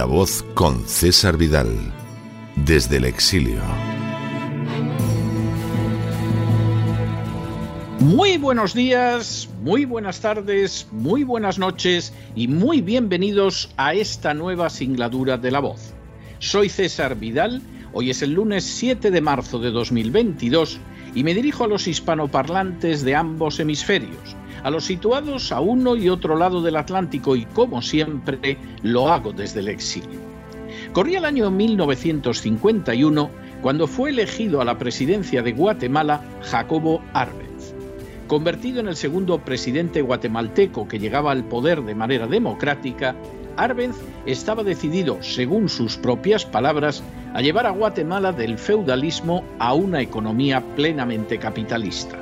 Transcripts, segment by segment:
La voz con César Vidal, desde el exilio. Muy buenos días, muy buenas tardes, muy buenas noches y muy bienvenidos a esta nueva singladura de La voz. Soy César Vidal, hoy es el lunes 7 de marzo de 2022 y me dirijo a los hispanoparlantes de ambos hemisferios a los situados a uno y otro lado del Atlántico y como siempre lo hago desde el exilio. Corría el año 1951 cuando fue elegido a la presidencia de Guatemala Jacobo Arbenz. Convertido en el segundo presidente guatemalteco que llegaba al poder de manera democrática, Arbenz estaba decidido, según sus propias palabras, a llevar a Guatemala del feudalismo a una economía plenamente capitalista.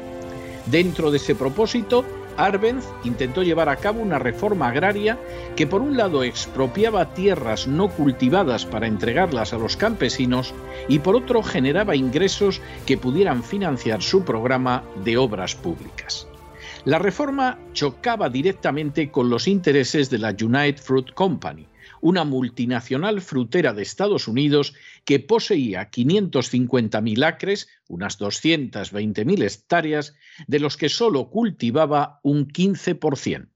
Dentro de ese propósito, Arbenz intentó llevar a cabo una reforma agraria que por un lado expropiaba tierras no cultivadas para entregarlas a los campesinos y por otro generaba ingresos que pudieran financiar su programa de obras públicas. La reforma chocaba directamente con los intereses de la United Fruit Company, una multinacional frutera de Estados Unidos que poseía 550.000 acres, unas 220.000 hectáreas, de los que solo cultivaba un 15%.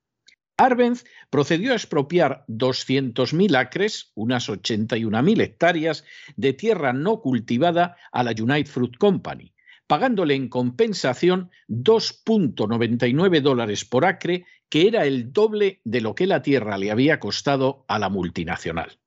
Arbenz procedió a expropiar 200.000 acres, unas 81.000 hectáreas, de tierra no cultivada a la United Fruit Company, pagándole en compensación 2.99 dólares por acre que era el doble de lo que la tierra le había costado a la multinacional.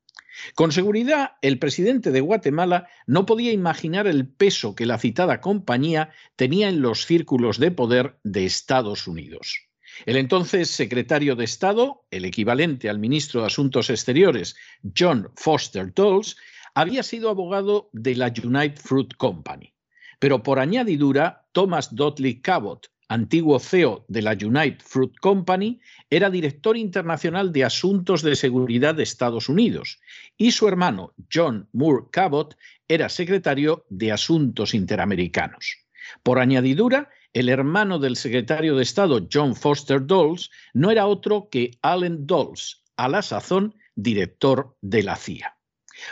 Con seguridad, el presidente de Guatemala no podía imaginar el peso que la citada compañía tenía en los círculos de poder de Estados Unidos. El entonces secretario de Estado, el equivalente al ministro de Asuntos Exteriores, John Foster Dulles, había sido abogado de la United Fruit Company. Pero por añadidura, Thomas Dudley Cabot, antiguo CEO de la United Fruit Company, era director internacional de Asuntos de Seguridad de Estados Unidos y su hermano John Moore Cabot era secretario de Asuntos Interamericanos. Por añadidura, el hermano del secretario de Estado John Foster Dulles no era otro que Allen Dulles, a la sazón director de la CIA.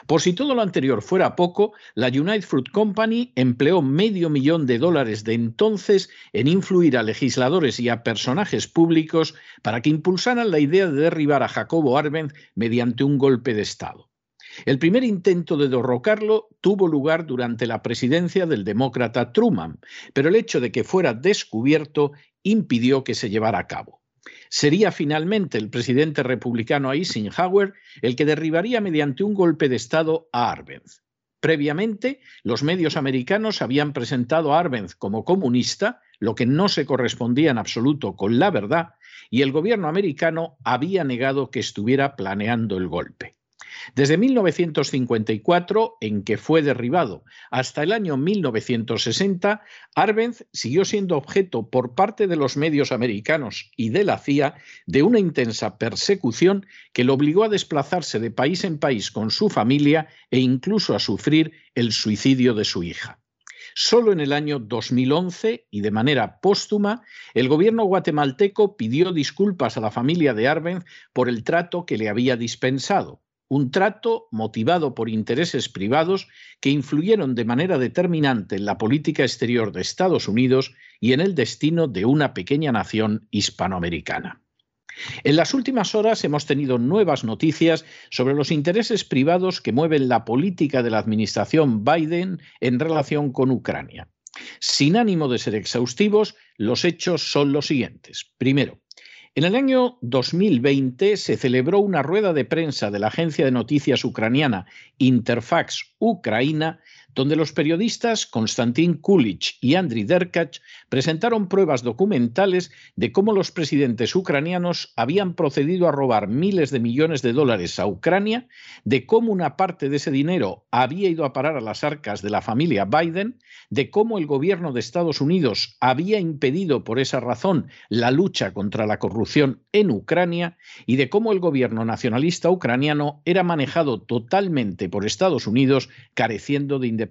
Por si todo lo anterior fuera poco, la United Fruit Company empleó medio millón de dólares de entonces en influir a legisladores y a personajes públicos para que impulsaran la idea de derribar a Jacobo Arbenz mediante un golpe de Estado. El primer intento de derrocarlo tuvo lugar durante la presidencia del demócrata Truman, pero el hecho de que fuera descubierto impidió que se llevara a cabo. Sería finalmente el presidente republicano Eisenhower el que derribaría mediante un golpe de Estado a Arbenz. Previamente, los medios americanos habían presentado a Arbenz como comunista, lo que no se correspondía en absoluto con la verdad, y el gobierno americano había negado que estuviera planeando el golpe. Desde 1954, en que fue derribado, hasta el año 1960, Arbenz siguió siendo objeto por parte de los medios americanos y de la CIA de una intensa persecución que lo obligó a desplazarse de país en país con su familia e incluso a sufrir el suicidio de su hija. Solo en el año 2011 y de manera póstuma, el gobierno guatemalteco pidió disculpas a la familia de Arbenz por el trato que le había dispensado un trato motivado por intereses privados que influyeron de manera determinante en la política exterior de Estados Unidos y en el destino de una pequeña nación hispanoamericana. En las últimas horas hemos tenido nuevas noticias sobre los intereses privados que mueven la política de la administración Biden en relación con Ucrania. Sin ánimo de ser exhaustivos, los hechos son los siguientes. Primero, en el año 2020 se celebró una rueda de prensa de la agencia de noticias ucraniana Interfax Ucraina, donde los periodistas Konstantin Kulich y Andriy Derkach presentaron pruebas documentales de cómo los presidentes ucranianos habían procedido a robar miles de millones de dólares a Ucrania, de cómo una parte de ese dinero había ido a parar a las arcas de la familia Biden, de cómo el gobierno de Estados Unidos había impedido por esa razón la lucha contra la corrupción en Ucrania y de cómo el gobierno nacionalista ucraniano era manejado totalmente por Estados Unidos careciendo de independencia.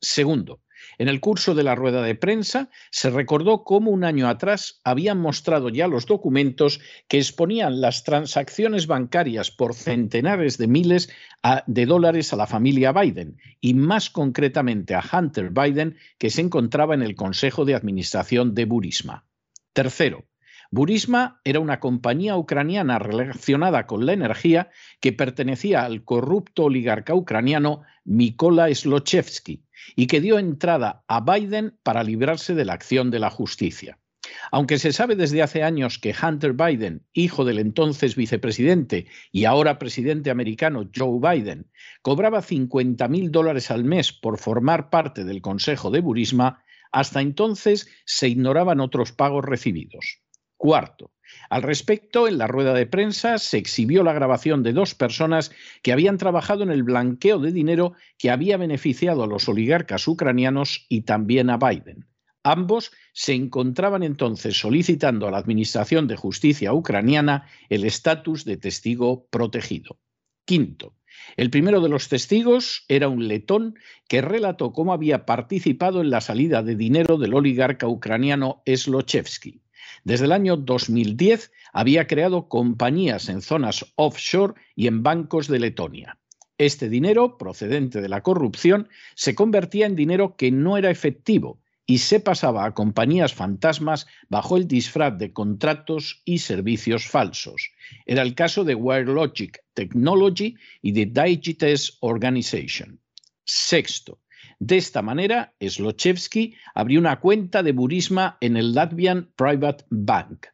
Segundo, en el curso de la rueda de prensa se recordó cómo un año atrás habían mostrado ya los documentos que exponían las transacciones bancarias por centenares de miles de dólares a la familia Biden y más concretamente a Hunter Biden, que se encontraba en el Consejo de Administración de Burisma. Tercero, Burisma era una compañía ucraniana relacionada con la energía que pertenecía al corrupto oligarca ucraniano Mykola Slochevsky y que dio entrada a Biden para librarse de la acción de la justicia. Aunque se sabe desde hace años que Hunter Biden, hijo del entonces vicepresidente y ahora presidente americano Joe Biden, cobraba 50 mil dólares al mes por formar parte del Consejo de Burisma, hasta entonces se ignoraban otros pagos recibidos. Cuarto, al respecto, en la rueda de prensa se exhibió la grabación de dos personas que habían trabajado en el blanqueo de dinero que había beneficiado a los oligarcas ucranianos y también a Biden. Ambos se encontraban entonces solicitando a la Administración de Justicia ucraniana el estatus de testigo protegido. Quinto, el primero de los testigos era un letón que relató cómo había participado en la salida de dinero del oligarca ucraniano Slochevsky. Desde el año 2010 había creado compañías en zonas offshore y en bancos de Letonia. Este dinero, procedente de la corrupción, se convertía en dinero que no era efectivo y se pasaba a compañías fantasmas bajo el disfraz de contratos y servicios falsos. Era el caso de WireLogic Technology y de Digites Organization. Sexto, de esta manera, Slochevsky abrió una cuenta de Burisma en el Latvian Private Bank.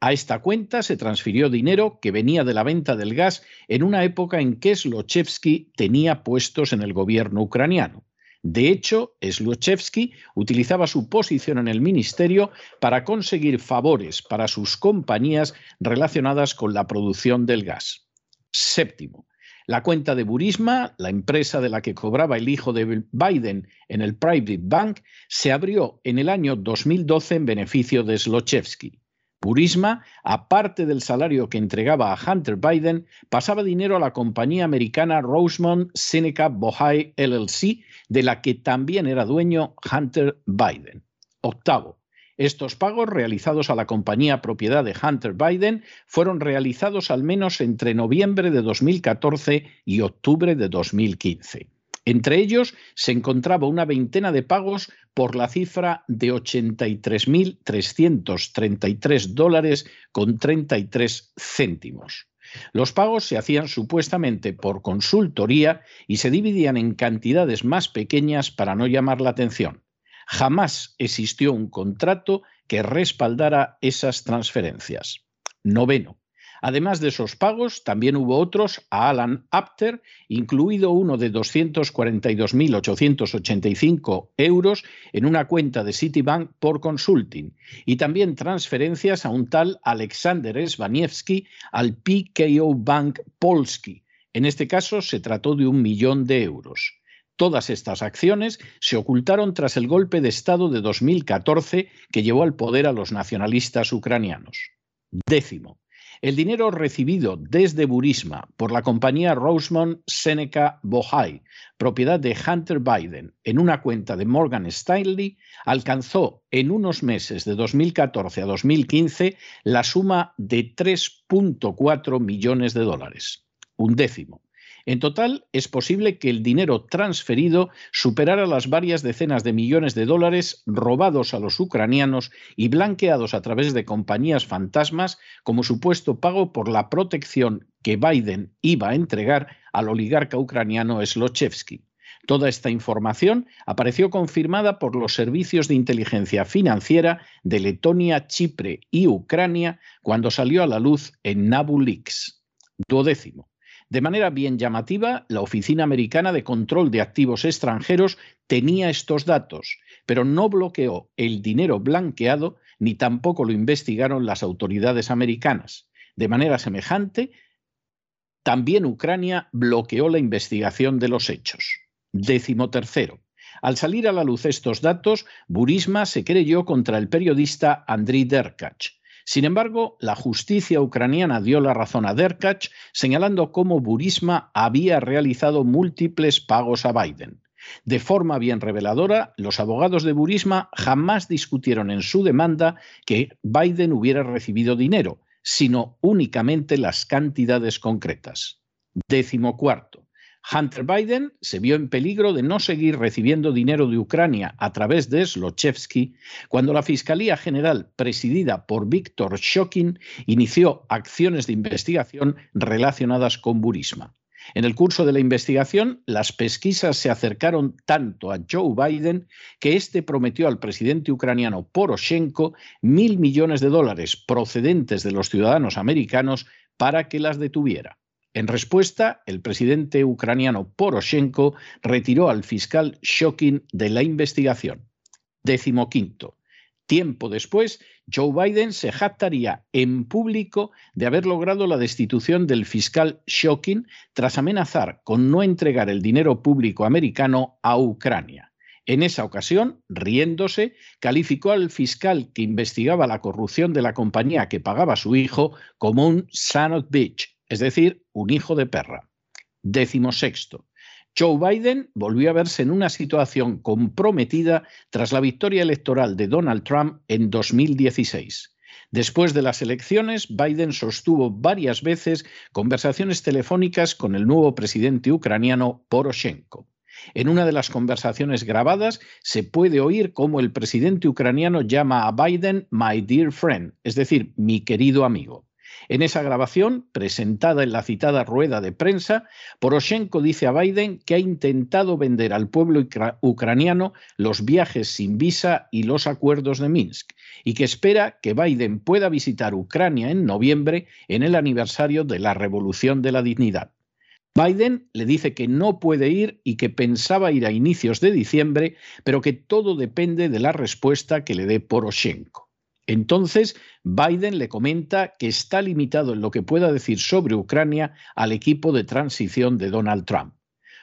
A esta cuenta se transfirió dinero que venía de la venta del gas en una época en que Slochevsky tenía puestos en el gobierno ucraniano. De hecho, Slochevsky utilizaba su posición en el ministerio para conseguir favores para sus compañías relacionadas con la producción del gas. Séptimo, la cuenta de Burisma, la empresa de la que cobraba el hijo de Biden en el Private Bank, se abrió en el año 2012 en beneficio de Slochevsky. Burisma, aparte del salario que entregaba a Hunter Biden, pasaba dinero a la compañía americana Rosemont Seneca Bohai LLC, de la que también era dueño Hunter Biden. Octavo, estos pagos realizados a la compañía propiedad de Hunter Biden fueron realizados al menos entre noviembre de 2014 y octubre de 2015. Entre ellos se encontraba una veintena de pagos por la cifra de 83.333 dólares con 33 céntimos. Los pagos se hacían supuestamente por consultoría y se dividían en cantidades más pequeñas para no llamar la atención. Jamás existió un contrato que respaldara esas transferencias. Noveno. Además de esos pagos, también hubo otros a Alan Apter, incluido uno de 242.885 euros en una cuenta de Citibank por consulting, y también transferencias a un tal Alexander Svaniewski al PKO Bank Polski. En este caso se trató de un millón de euros. Todas estas acciones se ocultaron tras el golpe de Estado de 2014 que llevó al poder a los nacionalistas ucranianos. Décimo. El dinero recibido desde Burisma por la compañía Rosemont Seneca Bohai, propiedad de Hunter Biden, en una cuenta de Morgan Stanley, alcanzó en unos meses de 2014 a 2015 la suma de 3.4 millones de dólares. Un décimo. En total, es posible que el dinero transferido superara las varias decenas de millones de dólares robados a los ucranianos y blanqueados a través de compañías fantasmas como supuesto pago por la protección que Biden iba a entregar al oligarca ucraniano Slochevsky. Toda esta información apareció confirmada por los servicios de inteligencia financiera de Letonia, Chipre y Ucrania cuando salió a la luz en Nabu Leaks. Duodécimo. De manera bien llamativa, la Oficina Americana de Control de Activos Extranjeros tenía estos datos, pero no bloqueó el dinero blanqueado ni tampoco lo investigaron las autoridades americanas. De manera semejante, también Ucrania bloqueó la investigación de los hechos. Décimo tercero. Al salir a la luz estos datos, Burisma se creyó contra el periodista Andriy Derkach. Sin embargo, la justicia ucraniana dio la razón a Derkach, señalando cómo Burisma había realizado múltiples pagos a Biden. De forma bien reveladora, los abogados de Burisma jamás discutieron en su demanda que Biden hubiera recibido dinero, sino únicamente las cantidades concretas. Décimo cuarto. Hunter Biden se vio en peligro de no seguir recibiendo dinero de Ucrania a través de Slochevsky cuando la Fiscalía General, presidida por Víctor Shokin, inició acciones de investigación relacionadas con Burisma. En el curso de la investigación, las pesquisas se acercaron tanto a Joe Biden que éste prometió al presidente ucraniano Poroshenko mil millones de dólares procedentes de los ciudadanos americanos para que las detuviera. En respuesta, el presidente ucraniano Poroshenko retiró al fiscal Shokin de la investigación. Décimo quinto. Tiempo después, Joe Biden se jactaría en público de haber logrado la destitución del fiscal Shokin tras amenazar con no entregar el dinero público americano a Ucrania. En esa ocasión, riéndose, calificó al fiscal que investigaba la corrupción de la compañía que pagaba a su hijo como un son of bitch, es decir, un hijo de perra. Décimo sexto. Joe Biden volvió a verse en una situación comprometida tras la victoria electoral de Donald Trump en 2016. Después de las elecciones, Biden sostuvo varias veces conversaciones telefónicas con el nuevo presidente ucraniano Poroshenko. En una de las conversaciones grabadas se puede oír cómo el presidente ucraniano llama a Biden My dear friend, es decir, mi querido amigo. En esa grabación, presentada en la citada rueda de prensa, Poroshenko dice a Biden que ha intentado vender al pueblo ucraniano los viajes sin visa y los acuerdos de Minsk, y que espera que Biden pueda visitar Ucrania en noviembre en el aniversario de la Revolución de la Dignidad. Biden le dice que no puede ir y que pensaba ir a inicios de diciembre, pero que todo depende de la respuesta que le dé Poroshenko. Entonces, Biden le comenta que está limitado en lo que pueda decir sobre Ucrania al equipo de transición de Donald Trump.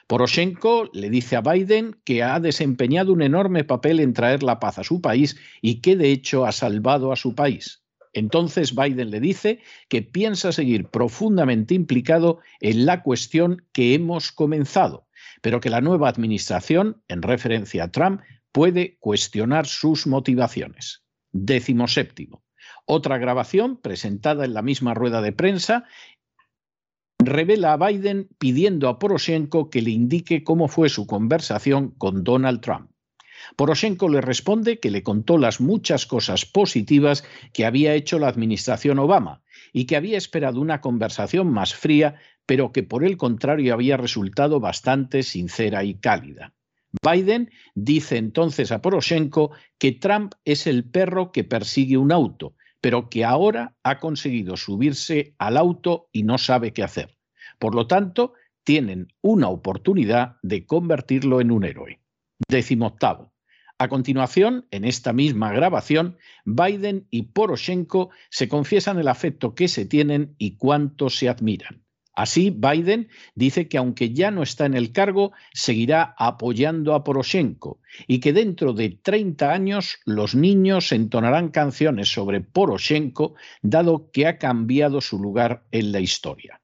Poroshenko le dice a Biden que ha desempeñado un enorme papel en traer la paz a su país y que de hecho ha salvado a su país. Entonces Biden le dice que piensa seguir profundamente implicado en la cuestión que hemos comenzado, pero que la nueva administración, en referencia a Trump, puede cuestionar sus motivaciones. Décimo séptimo. Otra grabación, presentada en la misma rueda de prensa, revela a Biden pidiendo a Poroshenko que le indique cómo fue su conversación con Donald Trump. Poroshenko le responde que le contó las muchas cosas positivas que había hecho la administración Obama y que había esperado una conversación más fría, pero que por el contrario había resultado bastante sincera y cálida. Biden dice entonces a Poroshenko que Trump es el perro que persigue un auto pero que ahora ha conseguido subirse al auto y no sabe qué hacer. Por lo tanto, tienen una oportunidad de convertirlo en un héroe. Décimo octavo. A continuación, en esta misma grabación, Biden y Poroshenko se confiesan el afecto que se tienen y cuánto se admiran. Así, Biden dice que aunque ya no está en el cargo, seguirá apoyando a Poroshenko y que dentro de 30 años los niños entonarán canciones sobre Poroshenko, dado que ha cambiado su lugar en la historia.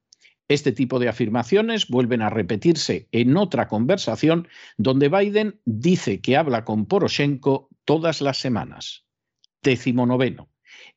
Este tipo de afirmaciones vuelven a repetirse en otra conversación donde Biden dice que habla con Poroshenko todas las semanas. Décimo noveno.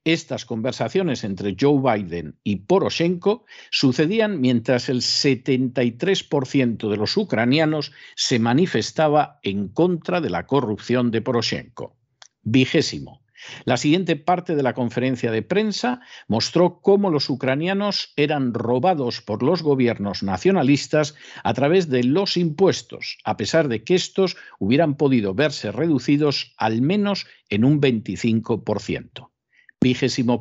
Estas conversaciones entre Joe Biden y Poroshenko sucedían mientras el 73% de los ucranianos se manifestaba en contra de la corrupción de Poroshenko. Vigésimo. La siguiente parte de la conferencia de prensa mostró cómo los ucranianos eran robados por los gobiernos nacionalistas a través de los impuestos, a pesar de que estos hubieran podido verse reducidos al menos en un 25%.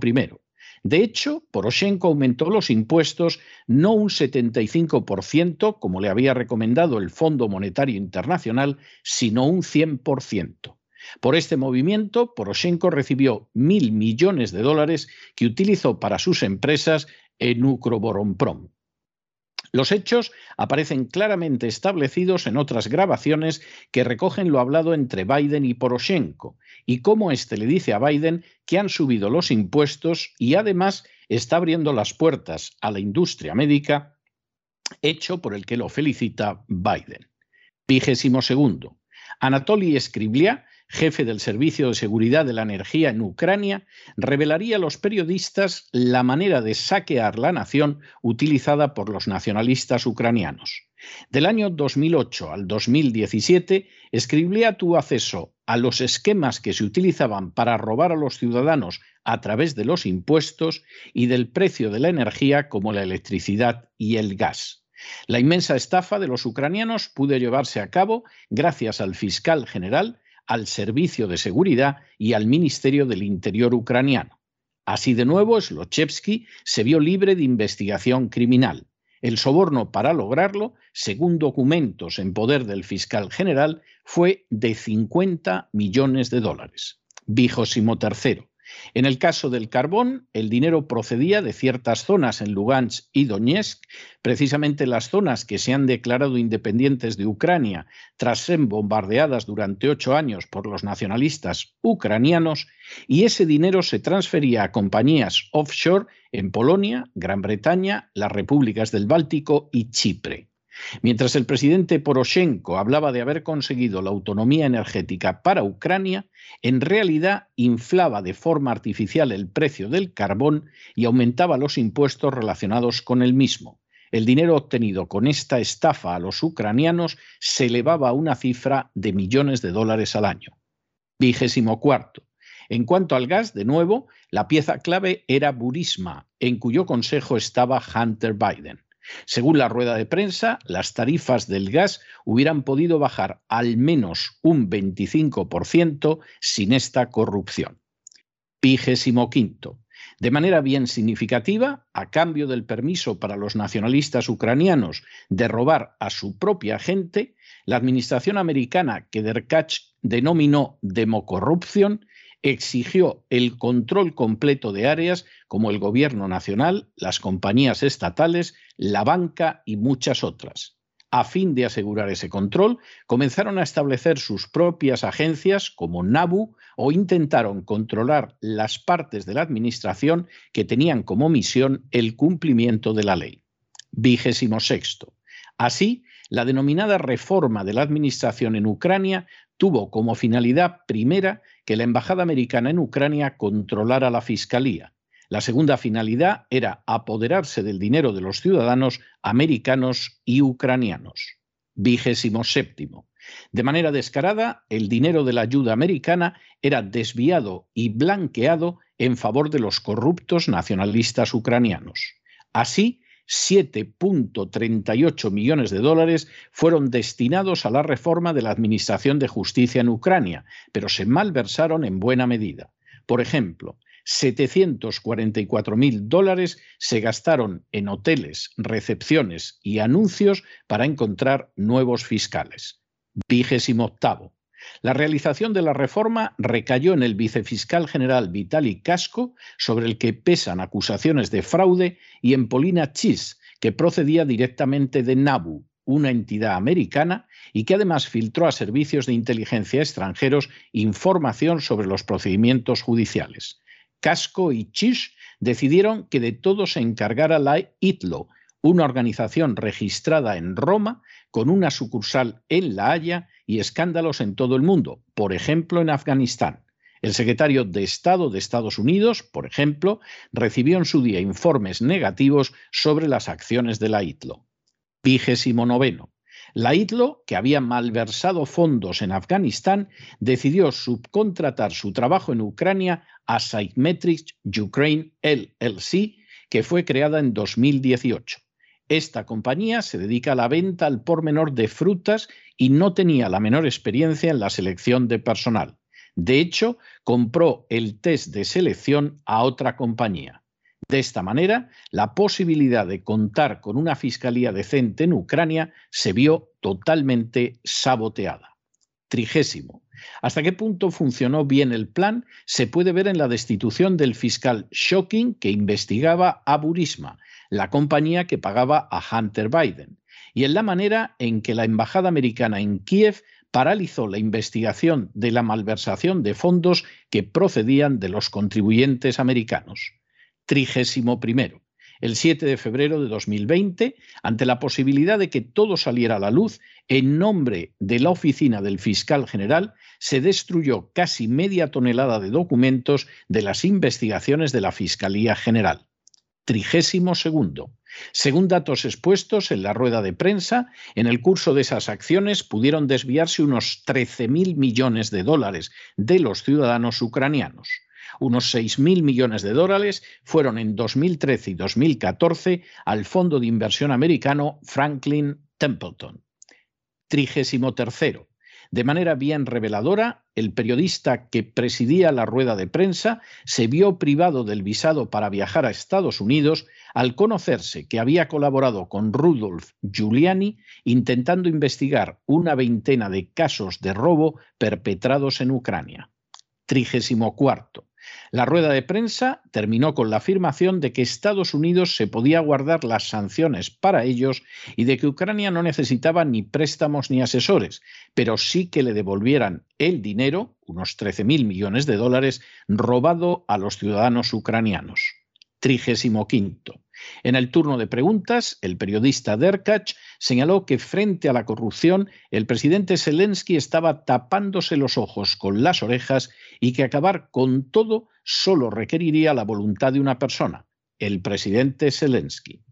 Primero. De hecho, Poroshenko aumentó los impuestos no un 75%, como le había recomendado el Fondo Monetario Internacional, sino un 100%. Por este movimiento, Poroshenko recibió mil millones de dólares que utilizó para sus empresas en Ukroboromprom. Los hechos aparecen claramente establecidos en otras grabaciones que recogen lo hablado entre Biden y Poroshenko, y cómo éste le dice a Biden que han subido los impuestos y además está abriendo las puertas a la industria médica, hecho por el que lo felicita Biden. Vigésimo segundo. Anatoly Scriblia jefe del Servicio de Seguridad de la Energía en Ucrania, revelaría a los periodistas la manera de saquear la nación utilizada por los nacionalistas ucranianos. Del año 2008 al 2017, Scriblia tuvo acceso a los esquemas que se utilizaban para robar a los ciudadanos a través de los impuestos y del precio de la energía como la electricidad y el gas. La inmensa estafa de los ucranianos pudo llevarse a cabo gracias al fiscal general al Servicio de Seguridad y al Ministerio del Interior ucraniano. Así de nuevo, Slochevsky se vio libre de investigación criminal. El soborno para lograrlo, según documentos en poder del fiscal general, fue de 50 millones de dólares. Vigésimo tercero. En el caso del carbón, el dinero procedía de ciertas zonas en Lugansk y Donetsk, precisamente las zonas que se han declarado independientes de Ucrania tras ser bombardeadas durante ocho años por los nacionalistas ucranianos, y ese dinero se transfería a compañías offshore en Polonia, Gran Bretaña, las repúblicas del Báltico y Chipre. Mientras el presidente Poroshenko hablaba de haber conseguido la autonomía energética para Ucrania, en realidad inflaba de forma artificial el precio del carbón y aumentaba los impuestos relacionados con el mismo. El dinero obtenido con esta estafa a los ucranianos se elevaba a una cifra de millones de dólares al año. Vigésimo cuarto. En cuanto al gas, de nuevo, la pieza clave era Burisma, en cuyo consejo estaba Hunter Biden. Según la rueda de prensa, las tarifas del gas hubieran podido bajar al menos un 25% sin esta corrupción. Vigésimo quinto. De manera bien significativa, a cambio del permiso para los nacionalistas ucranianos de robar a su propia gente, la administración americana que Derkach denominó democorrupción exigió el control completo de áreas como el gobierno nacional, las compañías estatales, la banca y muchas otras. A fin de asegurar ese control, comenzaron a establecer sus propias agencias como NABU o intentaron controlar las partes de la administración que tenían como misión el cumplimiento de la ley. Vigésimo. Así, la denominada reforma de la administración en Ucrania tuvo como finalidad primera que la Embajada Americana en Ucrania controlara la Fiscalía. La segunda finalidad era apoderarse del dinero de los ciudadanos americanos y ucranianos. Vigésimo séptimo. De manera descarada, el dinero de la ayuda americana era desviado y blanqueado en favor de los corruptos nacionalistas ucranianos. Así, 7.38 millones de dólares fueron destinados a la reforma de la Administración de Justicia en Ucrania, pero se malversaron en buena medida. Por ejemplo, 744 mil dólares se gastaron en hoteles, recepciones y anuncios para encontrar nuevos fiscales. Vigésimo octavo. La realización de la reforma recayó en el vicefiscal general Vitali Casco, sobre el que pesan acusaciones de fraude, y en Polina Chis, que procedía directamente de NABU, una entidad americana, y que además filtró a servicios de inteligencia extranjeros información sobre los procedimientos judiciales. Casco y Chis decidieron que de todo se encargara la ITLO, una organización registrada en Roma con una sucursal en La Haya y escándalos en todo el mundo, por ejemplo en Afganistán. El secretario de Estado de Estados Unidos, por ejemplo, recibió en su día informes negativos sobre las acciones de la ITLO. Vigésimo noveno. La ITLO, que había malversado fondos en Afganistán, decidió subcontratar su trabajo en Ucrania a Psychmetrics Ukraine LLC, que fue creada en 2018. Esta compañía se dedica a la venta al por menor de frutas y no tenía la menor experiencia en la selección de personal. De hecho, compró el test de selección a otra compañía. De esta manera, la posibilidad de contar con una fiscalía decente en Ucrania se vio totalmente saboteada. Trigésimo. ¿Hasta qué punto funcionó bien el plan? Se puede ver en la destitución del fiscal Shocking que investigaba a Burisma, la compañía que pagaba a Hunter Biden, y en la manera en que la embajada americana en Kiev paralizó la investigación de la malversación de fondos que procedían de los contribuyentes americanos. Trigésimo primero. El 7 de febrero de 2020, ante la posibilidad de que todo saliera a la luz, en nombre de la oficina del fiscal general, se destruyó casi media tonelada de documentos de las investigaciones de la Fiscalía General. Trigésimo segundo. Según datos expuestos en la rueda de prensa, en el curso de esas acciones pudieron desviarse unos 13.000 millones de dólares de los ciudadanos ucranianos. Unos 6.000 millones de dólares fueron en 2013 y 2014 al fondo de inversión americano Franklin Templeton. Trigésimo tercero. De manera bien reveladora, el periodista que presidía la rueda de prensa se vio privado del visado para viajar a Estados Unidos al conocerse que había colaborado con Rudolf Giuliani intentando investigar una veintena de casos de robo perpetrados en Ucrania. Trigésimo cuarto. La rueda de prensa terminó con la afirmación de que Estados Unidos se podía guardar las sanciones para ellos y de que Ucrania no necesitaba ni préstamos ni asesores, pero sí que le devolvieran el dinero, unos 13.000 millones de dólares, robado a los ciudadanos ucranianos. Trigésimo quinto. En el turno de preguntas, el periodista Derkach señaló que frente a la corrupción, el presidente Zelensky estaba tapándose los ojos con las orejas y que acabar con todo solo requeriría la voluntad de una persona, el presidente Zelensky.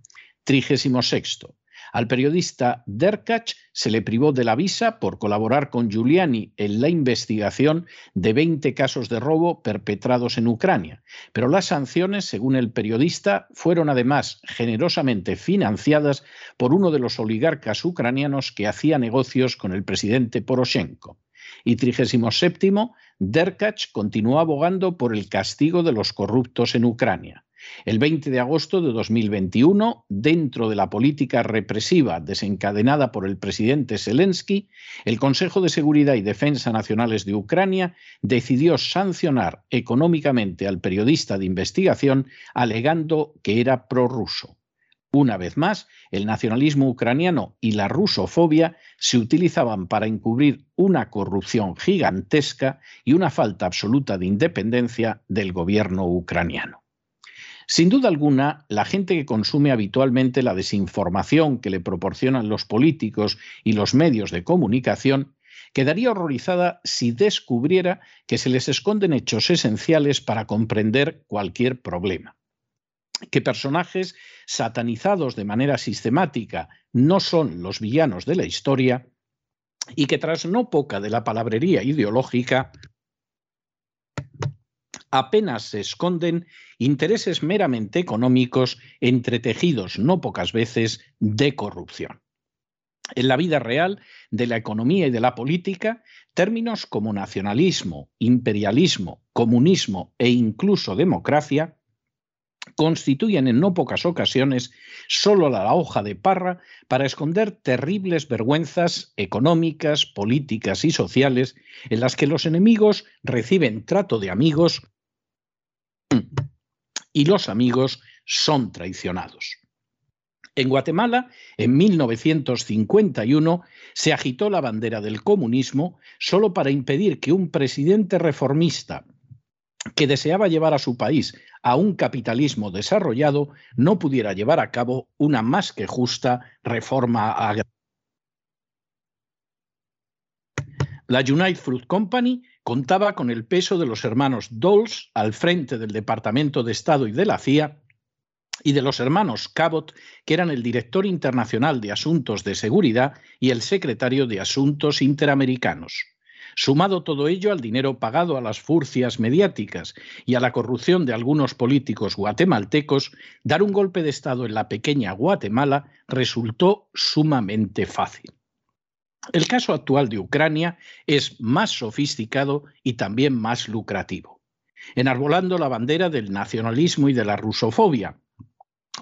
Trigésimo sexto. Al periodista Derkach se le privó de la visa por colaborar con Giuliani en la investigación de 20 casos de robo perpetrados en Ucrania. Pero las sanciones, según el periodista, fueron además generosamente financiadas por uno de los oligarcas ucranianos que hacía negocios con el presidente Poroshenko. Y 37. Derkach continuó abogando por el castigo de los corruptos en Ucrania. El 20 de agosto de 2021, dentro de la política represiva desencadenada por el presidente Zelensky, el Consejo de Seguridad y Defensa Nacionales de Ucrania decidió sancionar económicamente al periodista de investigación alegando que era prorruso. Una vez más, el nacionalismo ucraniano y la rusofobia se utilizaban para encubrir una corrupción gigantesca y una falta absoluta de independencia del gobierno ucraniano. Sin duda alguna, la gente que consume habitualmente la desinformación que le proporcionan los políticos y los medios de comunicación quedaría horrorizada si descubriera que se les esconden hechos esenciales para comprender cualquier problema. Que personajes satanizados de manera sistemática no son los villanos de la historia y que tras no poca de la palabrería ideológica apenas se esconden intereses meramente económicos entretejidos no pocas veces de corrupción. En la vida real de la economía y de la política, términos como nacionalismo, imperialismo, comunismo e incluso democracia constituyen en no pocas ocasiones solo la hoja de parra para esconder terribles vergüenzas económicas, políticas y sociales en las que los enemigos reciben trato de amigos y los amigos son traicionados. En Guatemala, en 1951, se agitó la bandera del comunismo solo para impedir que un presidente reformista que deseaba llevar a su país a un capitalismo desarrollado no pudiera llevar a cabo una más que justa reforma agraria. La United Fruit Company contaba con el peso de los hermanos Dols al frente del Departamento de Estado y de la CIA y de los hermanos Cabot, que eran el director internacional de Asuntos de Seguridad y el secretario de Asuntos Interamericanos. Sumado todo ello al dinero pagado a las furcias mediáticas y a la corrupción de algunos políticos guatemaltecos, dar un golpe de Estado en la pequeña Guatemala resultó sumamente fácil. El caso actual de Ucrania es más sofisticado y también más lucrativo. enarbolando la bandera del nacionalismo y de la rusofobia,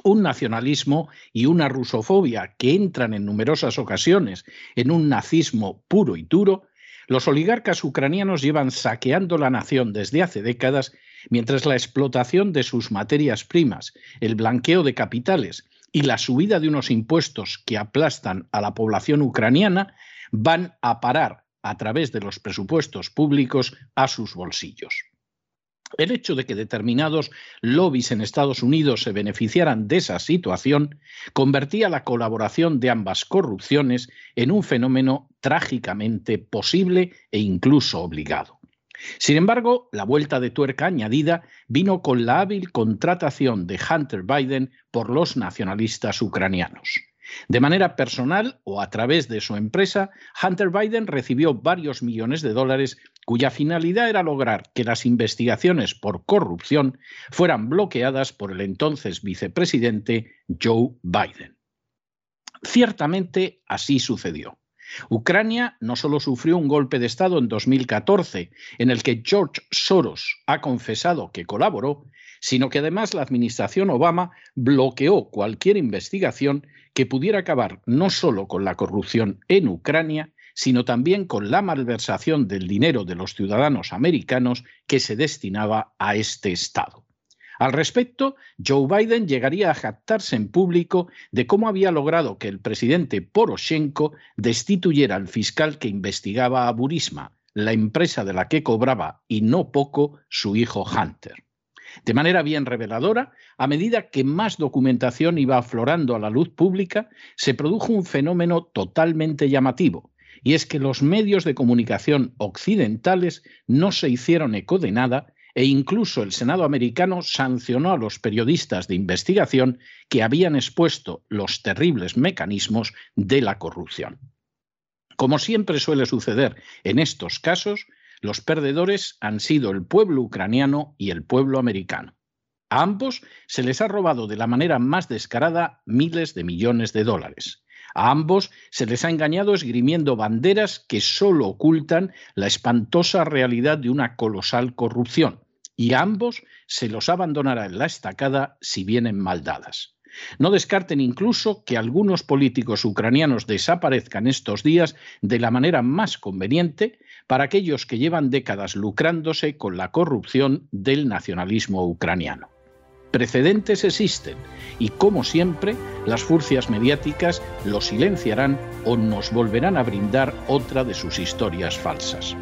un nacionalismo y una rusofobia que entran en numerosas ocasiones en un nazismo puro y duro, los oligarcas ucranianos llevan saqueando la nación desde hace décadas, mientras la explotación de sus materias primas, el blanqueo de capitales y la subida de unos impuestos que aplastan a la población ucraniana van a parar a través de los presupuestos públicos a sus bolsillos. El hecho de que determinados lobbies en Estados Unidos se beneficiaran de esa situación convertía la colaboración de ambas corrupciones en un fenómeno trágicamente posible e incluso obligado. Sin embargo, la vuelta de tuerca añadida vino con la hábil contratación de Hunter Biden por los nacionalistas ucranianos. De manera personal o a través de su empresa, Hunter Biden recibió varios millones de dólares cuya finalidad era lograr que las investigaciones por corrupción fueran bloqueadas por el entonces vicepresidente Joe Biden. Ciertamente así sucedió. Ucrania no solo sufrió un golpe de Estado en 2014, en el que George Soros ha confesado que colaboró, sino que además la administración Obama bloqueó cualquier investigación que pudiera acabar no solo con la corrupción en Ucrania, sino también con la malversación del dinero de los ciudadanos americanos que se destinaba a este Estado. Al respecto, Joe Biden llegaría a jactarse en público de cómo había logrado que el presidente Poroshenko destituyera al fiscal que investigaba a Burisma, la empresa de la que cobraba, y no poco, su hijo Hunter. De manera bien reveladora, a medida que más documentación iba aflorando a la luz pública, se produjo un fenómeno totalmente llamativo, y es que los medios de comunicación occidentales no se hicieron eco de nada e incluso el Senado americano sancionó a los periodistas de investigación que habían expuesto los terribles mecanismos de la corrupción. Como siempre suele suceder en estos casos, los perdedores han sido el pueblo ucraniano y el pueblo americano. A ambos se les ha robado de la manera más descarada miles de millones de dólares. A ambos se les ha engañado esgrimiendo banderas que solo ocultan la espantosa realidad de una colosal corrupción, y a ambos se los abandonará en la estacada si vienen mal dadas. No descarten incluso que algunos políticos ucranianos desaparezcan estos días de la manera más conveniente para aquellos que llevan décadas lucrándose con la corrupción del nacionalismo ucraniano. Precedentes existen y, como siempre, las furcias mediáticas los silenciarán o nos volverán a brindar otra de sus historias falsas.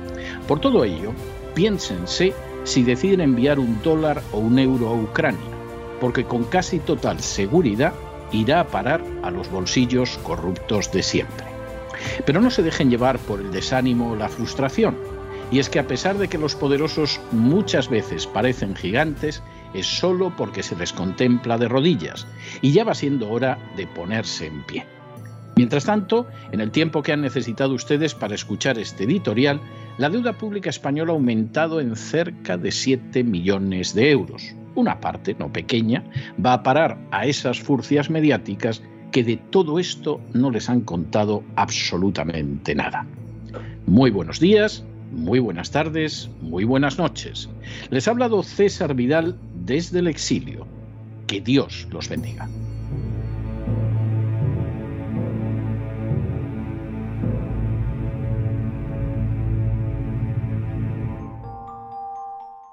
Por todo ello, piénsense si deciden enviar un dólar o un euro a Ucrania porque con casi total seguridad irá a parar a los bolsillos corruptos de siempre. Pero no se dejen llevar por el desánimo o la frustración. Y es que a pesar de que los poderosos muchas veces parecen gigantes, es solo porque se les contempla de rodillas y ya va siendo hora de ponerse en pie. Mientras tanto, en el tiempo que han necesitado ustedes para escuchar este editorial, la deuda pública española ha aumentado en cerca de 7 millones de euros, una parte, no pequeña, va a parar a esas furcias mediáticas que de todo esto no les han contado absolutamente nada. Muy buenos días, muy buenas tardes, muy buenas noches. Les ha hablado César Vidal desde el exilio. Que Dios los bendiga.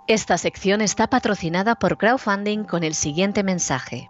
Esta sección está patrocinada por crowdfunding con el siguiente mensaje.